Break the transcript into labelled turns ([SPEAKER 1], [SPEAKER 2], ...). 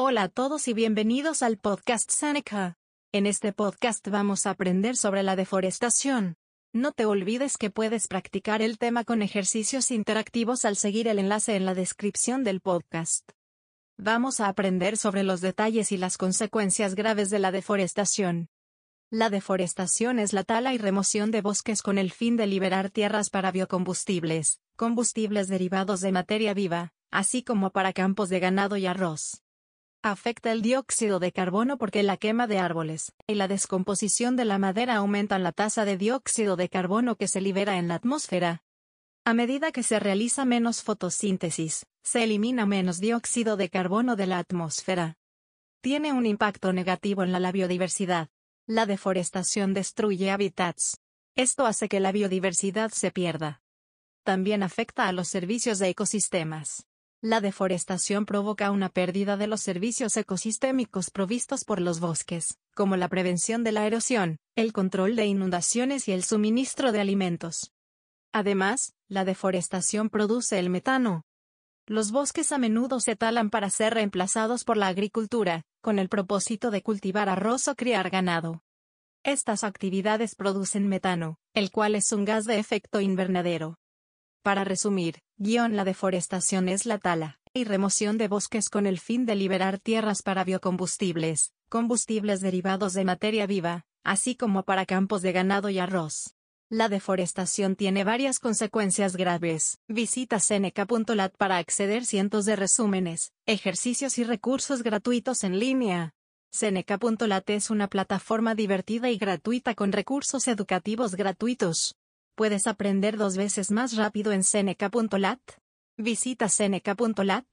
[SPEAKER 1] Hola a todos y bienvenidos al podcast Seneca. En este podcast vamos a aprender sobre la deforestación. No te olvides que puedes practicar el tema con ejercicios interactivos al seguir el enlace en la descripción del podcast. Vamos a aprender sobre los detalles y las consecuencias graves de la deforestación. La deforestación es la tala y remoción de bosques con el fin de liberar tierras para biocombustibles, combustibles derivados de materia viva, así como para campos de ganado y arroz. Afecta el dióxido de carbono porque la quema de árboles y la descomposición de la madera aumentan la tasa de dióxido de carbono que se libera en la atmósfera. A medida que se realiza menos fotosíntesis, se elimina menos dióxido de carbono de la atmósfera. Tiene un impacto negativo en la biodiversidad. La deforestación destruye hábitats. Esto hace que la biodiversidad se pierda. También afecta a los servicios de ecosistemas. La deforestación provoca una pérdida de los servicios ecosistémicos provistos por los bosques, como la prevención de la erosión, el control de inundaciones y el suministro de alimentos. Además, la deforestación produce el metano. Los bosques a menudo se talan para ser reemplazados por la agricultura, con el propósito de cultivar arroz o criar ganado. Estas actividades producen metano, el cual es un gas de efecto invernadero. Para resumir, guion la deforestación es la tala y remoción de bosques con el fin de liberar tierras para biocombustibles, combustibles derivados de materia viva, así como para campos de ganado y arroz. La deforestación tiene varias consecuencias graves. Visita seneca.lat para acceder cientos de resúmenes, ejercicios y recursos gratuitos en línea. Seneca.lat es una plataforma divertida y gratuita con recursos educativos gratuitos. ¿Puedes aprender dos veces más rápido en Seneca.lat? Visita Seneca.lat.